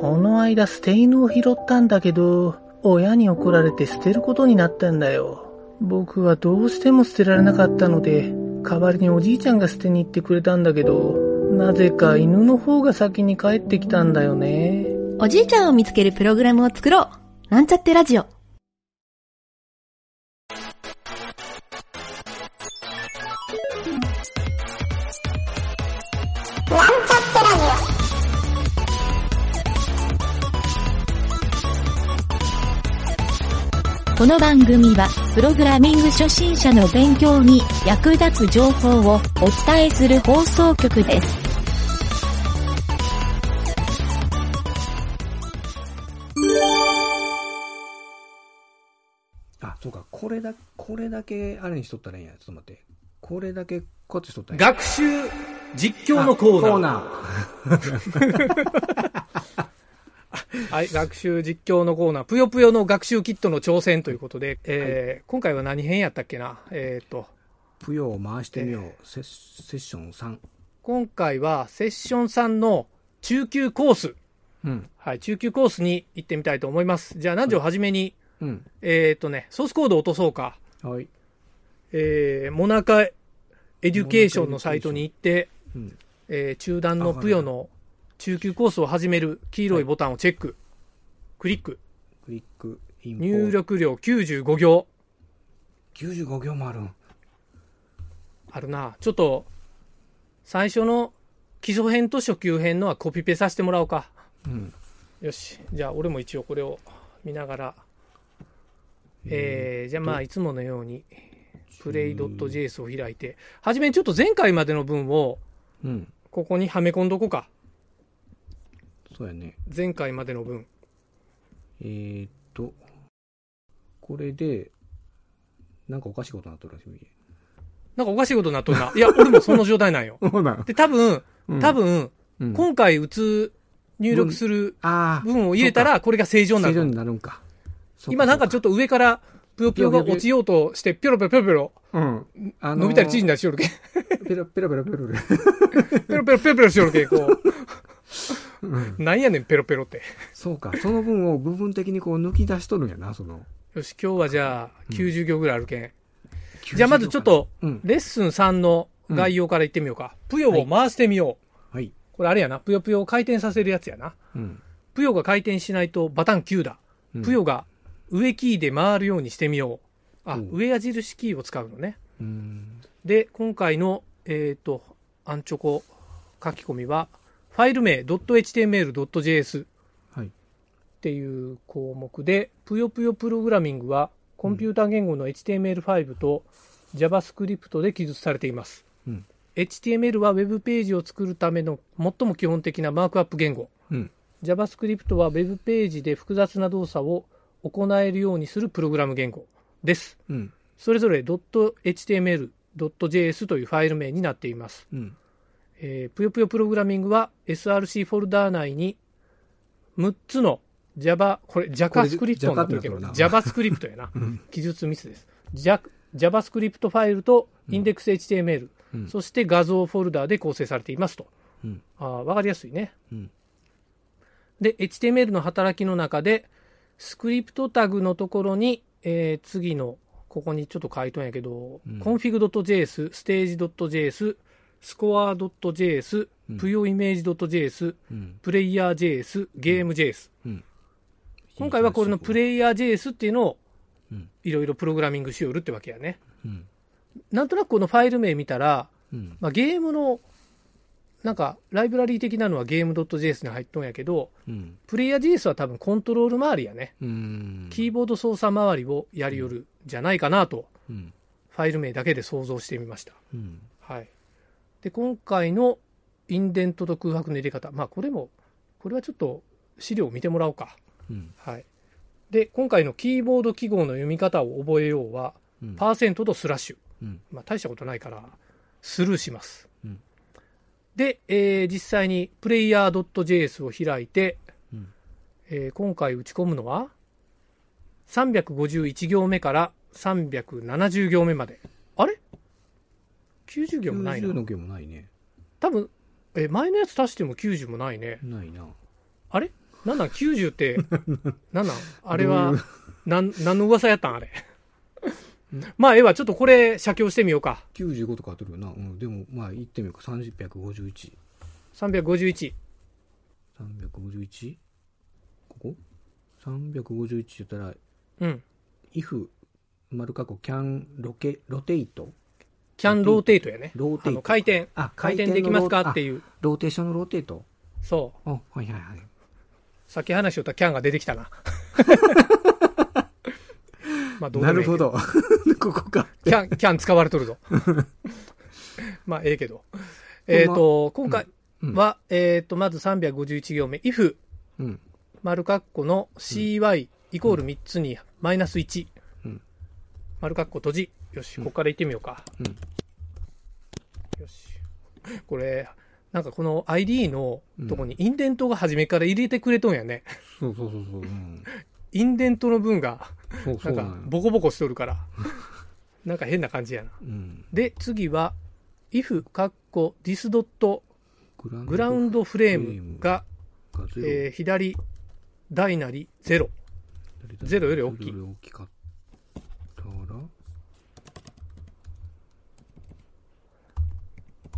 この間捨て犬を拾ったんだけど、親に怒られて捨てることになったんだよ。僕はどうしても捨てられなかったので、代わりにおじいちゃんが捨てに行ってくれたんだけど、なぜか犬の方が先に帰ってきたんだよね。おじいちゃんを見つけるプログラムを作ろう。なんちゃってラジオ。この番組は、プログラミング初心者の勉強に役立つ情報をお伝えする放送局です。あ、そうか、これだ、これだけあれにしとったらいいんや。ちょっと待って。これだけこっちしとったらいいんや。学習実況のコーナー。コーナー。はい、学習実況のコーナー、ぷよぷよの学習キットの挑戦ということで、えー今回は何編やったっけな？えっ、と、ぷよを回してみよう。セッセッション3。今回はセッション3の中級コース、うん。はい、中級コースに行ってみたいと思います。じゃあ、南條はじめに、うん。えっ、とね、ソースコードを落とそうか。はい。えー、 Monaca Education のサイトに行って、うん。えー中段のぷよの中級コースを始める黄色いボタンをチェック。クリック。クリック、インポ入力量95行。95行もあるん。あるな。ちょっと、最初の基礎編と初級編のはコピペさせてもらおうか。うん。よし。じゃあ、俺も一応これを見ながら。えー、じゃあまあ、いつものように、プレイ .js を開いて、はじめにちょっと前回までの文を、うん。ここにはめ込んどこうか。そうやね。前回までの文。えーっと、これで、なんかおかしいことになっとるらしい。なんかおかしいことになっとるな。いや、俺もその状態なんよ。そうなんで、多分、うん多分、うん今回打つ、入力するああ、文を入れたら、これが正常にな正常る。になるんか。今なんかちょっと上から、ぷよぷよが落ちようとして、ぴょろぴょろぴょろぴょろ、と、うん。あのー伸びたり縮んだりしよるけん。ペロペロペロペロペロ。ペロペロペロペロしよるけん、こうんう。なんやねん、ペロペロって。そうか、その分を部分的にこう抜き出しとるんやな、その。よし、今日はじゃあ、90行ぐらいあるけん。じゃあまずちょっと、うん。レッスン3の概要からいってみようか。ぷよを回してみよう。はい。これあれやな。ぷよぷよを回転させるやつやな。うん。ぷよが回転しないとバタン9だ。うんぷよが上キーで回るようにしてみよう。あ、うん上矢印キーを使うのね。うん。で、今回の、えっ、と、アンチョコ書き込みは、ファイル名 .html.js っはい。ていう項目で、ぷよぷよプログラミングは、コンピューター言語の HTML5 と JavaScript で記述されています。うん HTML は Web ページを作るための最も基本的なマークアップ言語。うん。JavaScript は Web ページで複雑な動作を行えるようにするプログラム言語です。うん。それぞれ .html、.js というファイル名になっています。うん。えーぷよぷよプログラミングは SRC フォルダー内に6つの Java、これ JavaScript になってるけど、JavaScript やな うん。記述ミスです。Ja- JavaScript ファイルと IndexHTML、うんそして画像フォルダーで構成されていますと。うん。あーわかりやすいね。うん。で、HTML の働きの中で、スクリプトタグのところに、えー次の、ここにちょっと書いとんやけど、うん config.js、stage.js、score.js う、んぷよイメージ .js、うん。プレイヤー JS、ゲーム JS。うん。今回はこれのプレイヤー JS っていうのをうん。いろいろプログラミングしよるってわけやね。うん。なんとなくこのファイル名見たら、うん。まあ、ゲームの、なんか、ライブラリー的なのはゲーム .js に入っとんやけど、うん。プレイヤー JS は多分コントロール周りやね。うん。キーボード操作周りをやりよるじゃないかなと、うん。ファイル名だけで想像してみました。うん。はい。で、今回のインデントと空白の入れ方。まあ、これも、これはちょっと資料を見てもらおうか。うん。はい。で、今回のキーボード記号の読み方を覚えようは、うん。パーセントとスラッシュ。うん。まあ、大したことないから、スルーします。うんで、えー実際にプレイヤー .js を開いて、うんえー今回打ち込むのは、351行目から370行目まで。あれ ?90 行もない90な。の行もないね。多分、えー前のやつ足しても90もないね。ないな。あれ？なんなん ?90 って、なんなん？あれはなん、何の噂やったん？あれ。まあ、ええわ、ちょっとこれ、写経してみようか。95とかあってるよな。うん、でも、まあ、言ってみようか。351。351。351? ここ ?351 って言ったら、うん。if、丸括弧、can ロケ、ロテイト？キャンローテイトやね。ローテイト。回転。あ、回転できますか？っていう。ローテーションの rotate？そう。あ、はいはいはい。さっき話しとったキャンが出てきたな。まあ、どうなるほ。ど。ここか。キャン、キャン使われとるぞ。まあ、ええけど。えっ、と、今回うんは、えっ、と、まず351行目、if、うん。丸括弧の cy イコール3つにマイナス1。うん丸括弧閉じ。よし、ここから行ってみようか。うん。よし。これ、なんかこの ID のとこにインデントが初めから入れてくれとんやね。そうそうそうそう。うん。インデントの分が、なんなんよボコボコしとるから。なんか変な感じやな。うん。で、次は、if、カッコ、this ドット、グラウンドフレームが、えー左、大なり0。ゼロより大きいゼロより大きかったら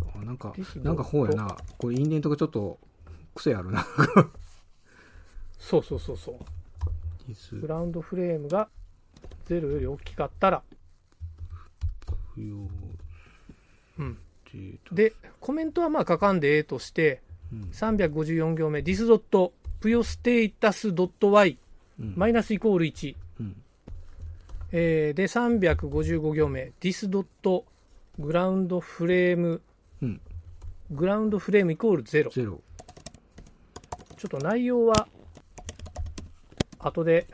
あなんかなんかほうやな。これインデントがちょっと癖あるな。そうそうそうそう。グラウンドフレームが0より大きかったら、うん。で、コメントはまあ書かんでええとして、うん。354行目、this ドット、プヨステータスドット y、うん。マイナスイコール1。うん。えーで、355行目、this ドット、グラウンドフレーム、うん。グラウンドフレームイコール0。ちゼロ。ょっと内容は、後で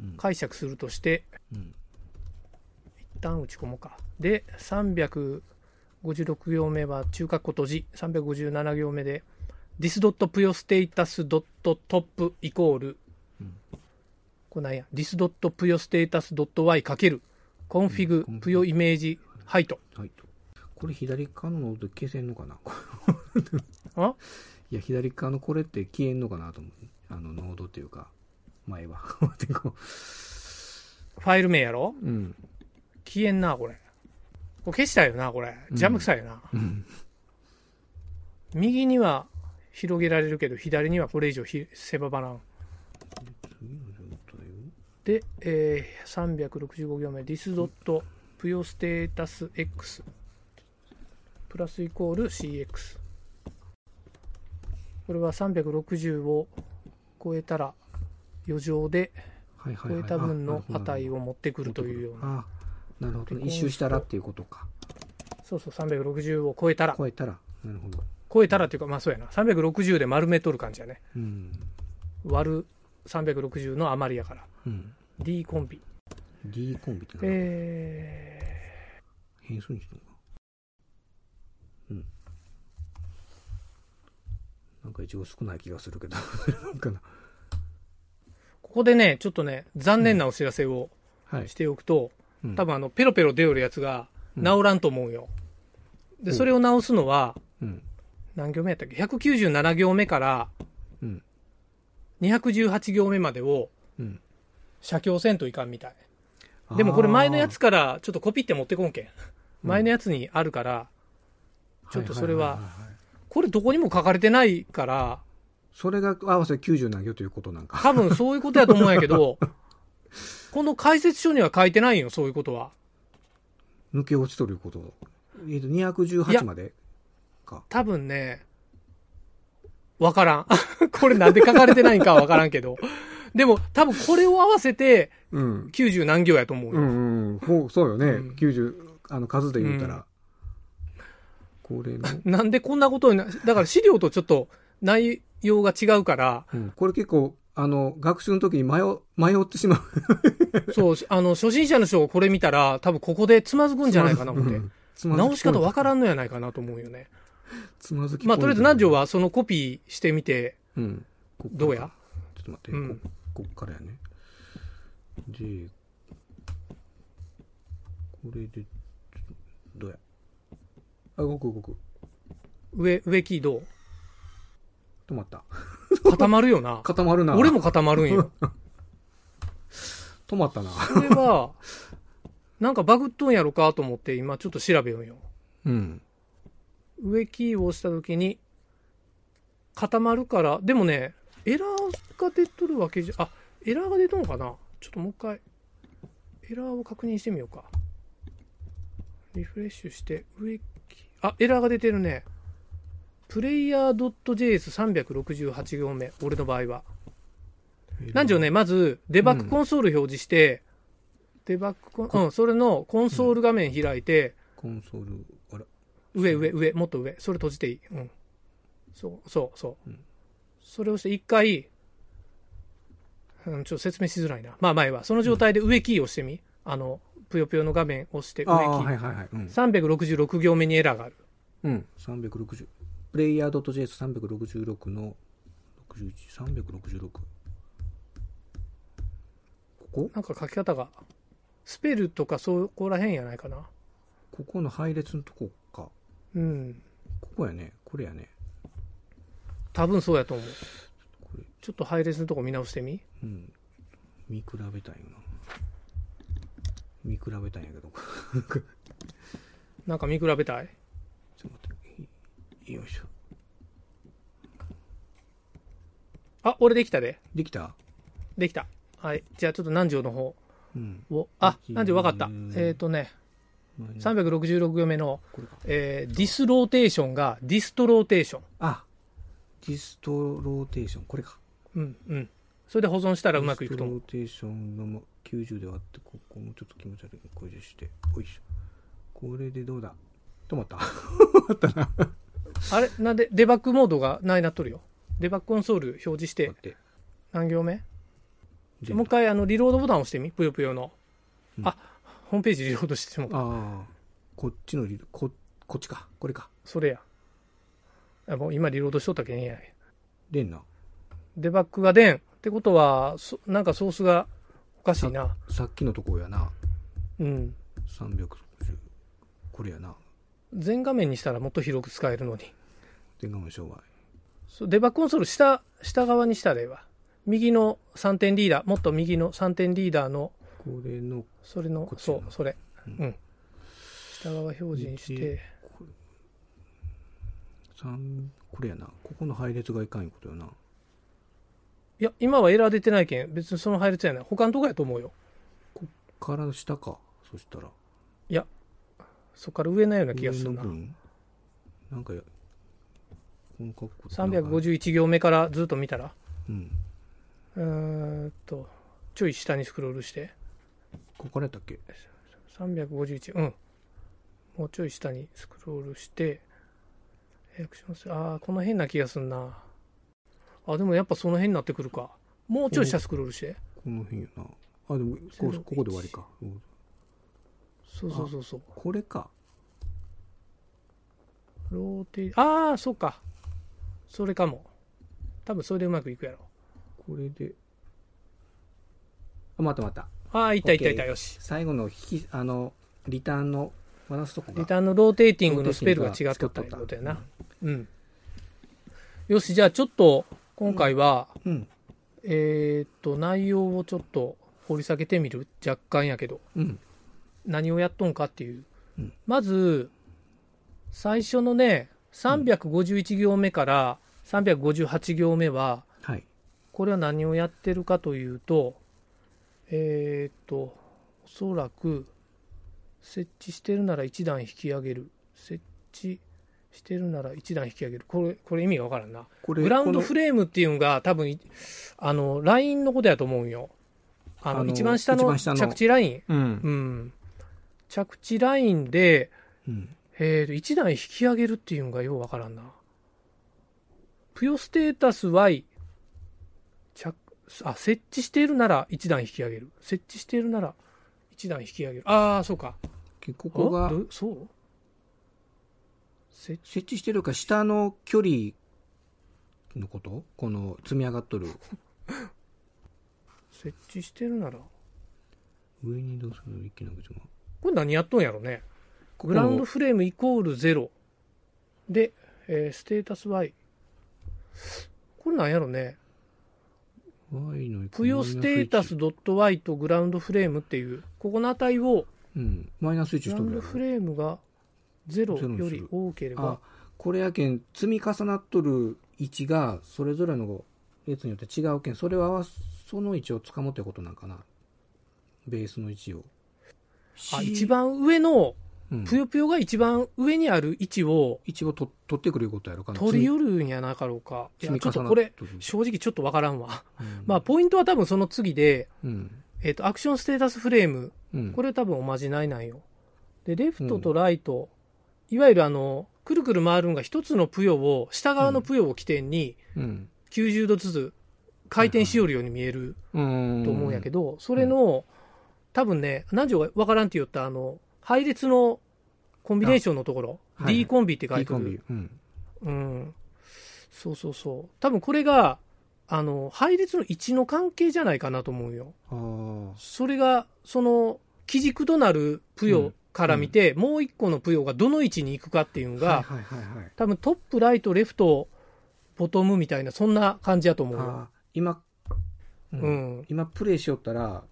うん。解釈するとして、うん。一旦打ち込もうか。で、356行目は中括弧閉じ、357行目で、this.puyostatus.top イコール、うん。これなんや、this.puyostatus.y かける、うん。config プヨイメージハイト。はいとこれ左側のノ消せんのかな？あ？いや左側のこれって消えんのかなと思う。あのノードっていうか前は。ファイル名やろ？ううん。消えんな、これ。これ消したよな、これ。ジャム臭いな。うん。右には広げられるけど、左にはこれ以上ひ狭ばらん。で、えー、365行目、this.puyostatusx プラスイコール cx。これは360を超えたら余剰で超えた分の値を持ってくるというような。あなるほどねで一周したらっていうことかそうそう、360を超えたら。超えたらなるほど超えたらっていうか、まあそうやな。360で丸めとる感じやね。うん割る360の余りやから。うん D コンビ。D コンビって何え変数にしたのかうんなんか一応少ない気がするけど。なんかな。ー、ここでね、ちょっとね、残念なお知らせをはい。しておくと、うん。多分あの、ペロペロ出よるやつがうん。治らんと思うよ。で、うん。それを直すのは、うん。何行目やったっけ ?197 行目からうん。218行目までをうん。写経せんといかんみたい。でもこれ前のやつからちょっとコピって持ってこんけん。前のやつにあるから、ちょっとそれはいいいいこれどこにも書かれてないから、それが合わせて90何行ということなんか。多分そういうことやと思うんやけど、この解説書には書いてないよ、そういうことは。抜け落ちとること。えっといや218までか。多分ね、わからん。これなんで書かれてないんかはわからんけど。でも多分これを合わせてうん。90何行やと思うよ。うんうんほうそうよね、うん。90あの数で言うたら、これの、なんでこんなことにな、だから資料とちょっと内容が違うから、うん。これ結構あの学習の時に迷迷ってしまう。そう、あの、初心者の人がこれ見たら、多分ここでつまずくんじゃないかな思って。つまずき直し方わからんんのやないかなと思うよね。つまずきまあ、とりあえず南條は、はそのコピーしてみて、うん、こっから。どうや？ちょっと待って、うん。ここっからやね。でこれでどうや？あ動く動く上、上キーどう？止まった。固まるよな。固まるな。俺も固まるんよ。止まったな。これは、なんかバグっとんやろかと思って今ちょっと調べようよ。うん。上キーを押した時に固まるから、でもね、エラーが出とるわけじゃ、あ、エラーが出とんのかな？ちょっともう一回、エラーを確認してみようか。リフレッシュして、上キー、あ、エラーが出てるね。プレイヤー .js368 行目、俺の場合は。なんじゃね、まず、デバッグコンソール表示して、デバッグコン、うん、それのコンソール画面開いて、コンソール、あら、上上上もっと上。それ閉じていい。うん。そうそうそう、うん。それをして一回うん、ちょっと説明しづらいな。まあ前は。その状態で上キーを押してみ、あのぷよぷよの画面押して上キああ、ー、はいはいはい。うん。366行目にエラーがあるうん。360。プレイヤー .js366 の61、366。ここ？なんか書き方がスペルとかそこら辺やないかなここの配列のとこか。うんここやね。これやね。多分そうやと思うちょっと配列のとこ見直してみうん。見比べたいよな。見比べたいんやけど。なんか見比べたい？ちょっと待って。よいしょ。あ俺できたでできた？できたはいじゃあちょっと南條の方うん。をあうん南條分かったえっ、ー、とね366行目の。えー dis rotation が dist rotation。あ、 dist rotation。これか。うんうん。それで保存したらうまくいくと思う。 dist rotation の90で割って、ここもちょっと気持ち悪い。これでして。おいしょ。これでどうだ？止まった。あれ？なんでデバッグモードがないなっとるよ。デバッグコンソール表示して。何行目？もう一回あのリロードボタン押してみ？ぷよぷよの。うんあ、ホームページリロードしてもああ、こっちのリこ、こっちか。これか。それや。あもう今リロードしとったけんや。でんな。デバッグが出ん。ってことは、そなんかソースがおかしいな。さっきのとこやな。うん。360。これやな。全画面にしたらもっと広く使えるのに。電画面障害。そうデバッグコンソール下、下側にしたらええわ。右の3点リーダー、もっと右の3点リーダーの、これの、それのそう、それ。うんうん。下側表示にしてで、三これやな。ここの配列がいかんいうことやな。いや、今はエラー出てないけん、別にその配列やない。他のとこやと思うよ。から下か。そしたら。いや、そっから上のような気がするな。なんかや、この格好351行目からずっと見たら、うん。うーんと、ちょい下にスクロールして、ここからやったっけ？351、うん。もうちょい下にスクロールして、アクションせああ、この辺な気がすんな。あ、でもやっぱその辺になってくるか。もうちょい下スクロールして。この辺やな。あ、でも、こ0ここで終わりか。うんそうそうそうそう。これか。ローテああ、そうか。それかも。多分それでうまくいくやろ。これで。あ、またまた。ああ、いったいったいった、よし。最後の引き、あの、リターンの渡すとこが。リターンのローテーティングのスペルが違っとったってことやな。うん。よし、じゃあちょっと、今回は、うん。えーっと、内容をちょっと掘り下げてみる？若干やけど。うん。何をやっとんかっていう。うんまず、最初のね、351行目から358行目は、はい。これは何をやってるかというと、えーっと、おそらく、設置してるなら1段引き上げる。設置してるなら1段引き上げる。これ、これ意味がわからんな。これ、グラウンドフレームっていうのが多分い、あの、ラインのことやと思うんよ。あの、あの一番下の着地ライン。うんう。ん。着地ラインで、うん。えーと、1段引き上げるっていうのがようわからんな。プヨステータス Y、着、あ、設置しているなら1段引き上げる。設置しているなら1段引き上げる。ああ、そうか。ここがそう？設設置してるか下の距離のこと？この積み上がっとる 設置してるなら。上に移動する一気な口がこれ何やっとんやろね。グラウンドフレームイコール0で、えーステータス Y。これなんやろね。Y のぷよステータスドット Y とグラウンドフレームっていう、ここの値を、うん。マイナス1しグラとるやろウンドフレームが0ゼロより多ければあ、これやけん、積み重なっとる位置が、それぞれの列によって違うけん、それを合わす、その位置をつかむってことなんかな。ベースの位置を。あ一、番上の、うん、ぷよぷよが一番上にある位置を位置をと取ってくることやろかな。取り寄るんやなかろうか。ちょっとこれ、正直ちょっとわからんわ。うん まあ、ポイントは多分その次で、うん。えっ、と、アクションステータスフレーム。うん。これ多分おまじないなんよ。で、レフトとライト、いわゆるあの、くるくる回るんが一つのぷよを、下側のぷよを起点にうん。90度ずつ回転しよるように見えるうん。と思うんやけど、それの、多分ね、何条がわからんって言ったあの、配列のコンビネーションのところ、はい D コンビって書いてある。うん。うん。そうそうそう。多分これが、あの、配列の位置の関係じゃないかなと思うよ。ああ。それが、その、基軸となるぷよから見て、もう一個のぷよがどの位置に行くかっていうのが、はいはいはいはい。多分トップ、ライト、レフト、ボトムみたいな、そんな感じやと思う。今、ううん。ん。今プレイしよったら、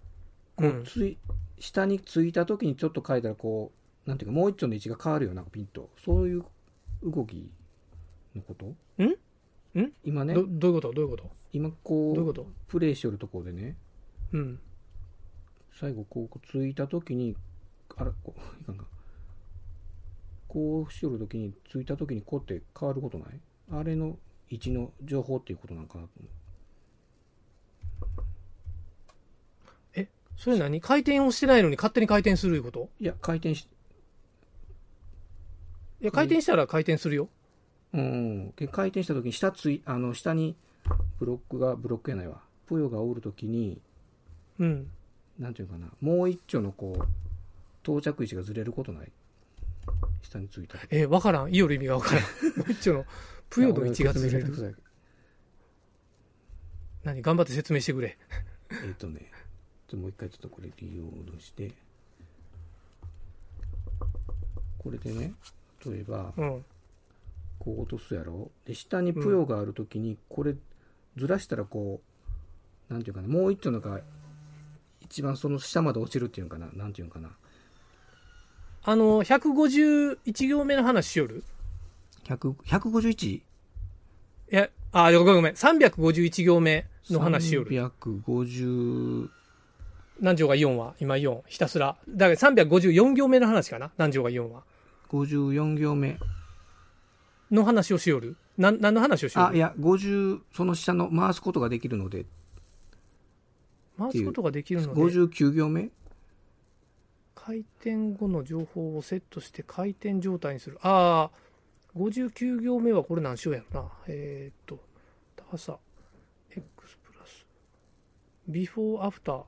こううん。つい、下についた時にちょっと書いたらこう、なんていうかもう一丁の位置が変わるよなんかピンと。そういう動きのこと？ん？ん？今ね。ど、どういうこと？どういうこと？今こう、どういうこと？プレイしよるところでね、うん。最後こうついた時に、あら、こう、いかんか。こうしよる時に、ついた時にこうって変わることない？あれの位置の情報っていうことなんかなと思う。それ何？回転をしてないのに勝手に回転するいうこと？いや、回転し、いや、回転したら回転するよ。うん、で回転した時に下つい、あの、下にブロックが、ブロックやないわ。プヨがおる時に、うん。なんていうかな、もう一丁のこう、到着位置がずれることない？下についた時。えー、わからん。いいよる意味がわからん。もう一丁の、ぷよの位置がずれる。何？頑張って説明してくれ。えっ、とね、もう一回ちょっとこれリロードして、これでね、例えば、うん。こう落とすやろ？で、下にプヨがあるときに、これ、ずらしたらこう、なんていうかな、もう一丁のが、一番その下まで落ちるっていうのかな、なんていうのかな？あの、151行目の話しよる？100 151? いや、あ、ごめんごめん。351行目の話しよる。350、何条が4は今4。ひたすら。だから354行目の話かな？何条が4は。54行目。の話をしよる？なん、何の話をしよる？あ、いや、50、その下の回すことができるので、回すことができるので、59行目？回転後の情報をセットして回転状態にする。ああ、59行目はこれ何しようやろな。えー、っと、高さ、x プラス、ビフォーアフター。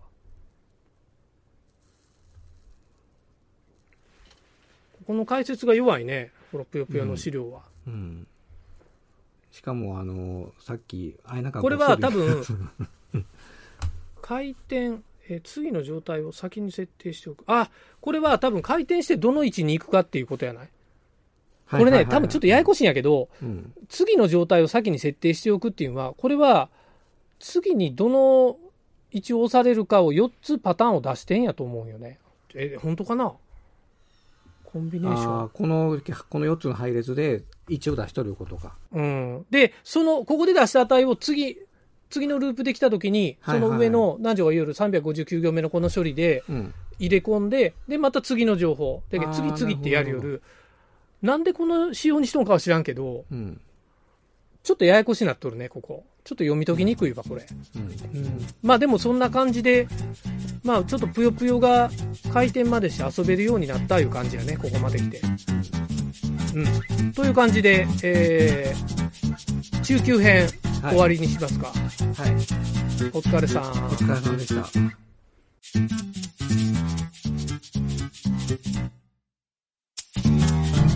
この解説が弱いね。このぷよぷよの資料は。うん。しかも、あの、さっき、あえなかこれは多分、回転、えー次の状態を先に設定しておく。あ、これは多分回転してどの位置に行くかっていうことやない？これね、多分ちょっとややこしいんやけど、うん。次の状態を先に設定しておくっていうのは、これは、次にどの位置を押されるかを4つパターンを出してんやと思うよね。え、本当かな？コンビネーションこの、この4つの配列で位置を出しとることか。うん。で、その、ここで出した値を次、次のループできたときに、その上の何条が言える359行目のこの処理でうん。入れ込んで、で、また次の情報。で、あー次々ってやるよなるる。なんでこの仕様にしとんかは知らんけど、うん。ちょっとややこしになっとるね、ここ。ちょっと読み解きにくいわ、これ。うん。うん。まあでもそんな感じで、まあちょっとぷよぷよが回転までして遊べるようになったいう感じやね、ここまで来て。うん。という感じで、えー、中級編はい終わりにしますか。はい。お疲れさん。お疲れ様でした。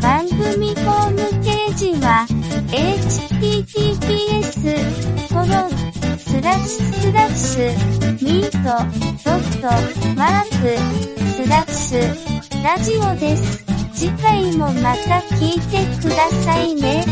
番組ホームページは https コロンスラッシュスラッシュミートドットマークスラッシュラジオです。次回もまた聞いてくださいね。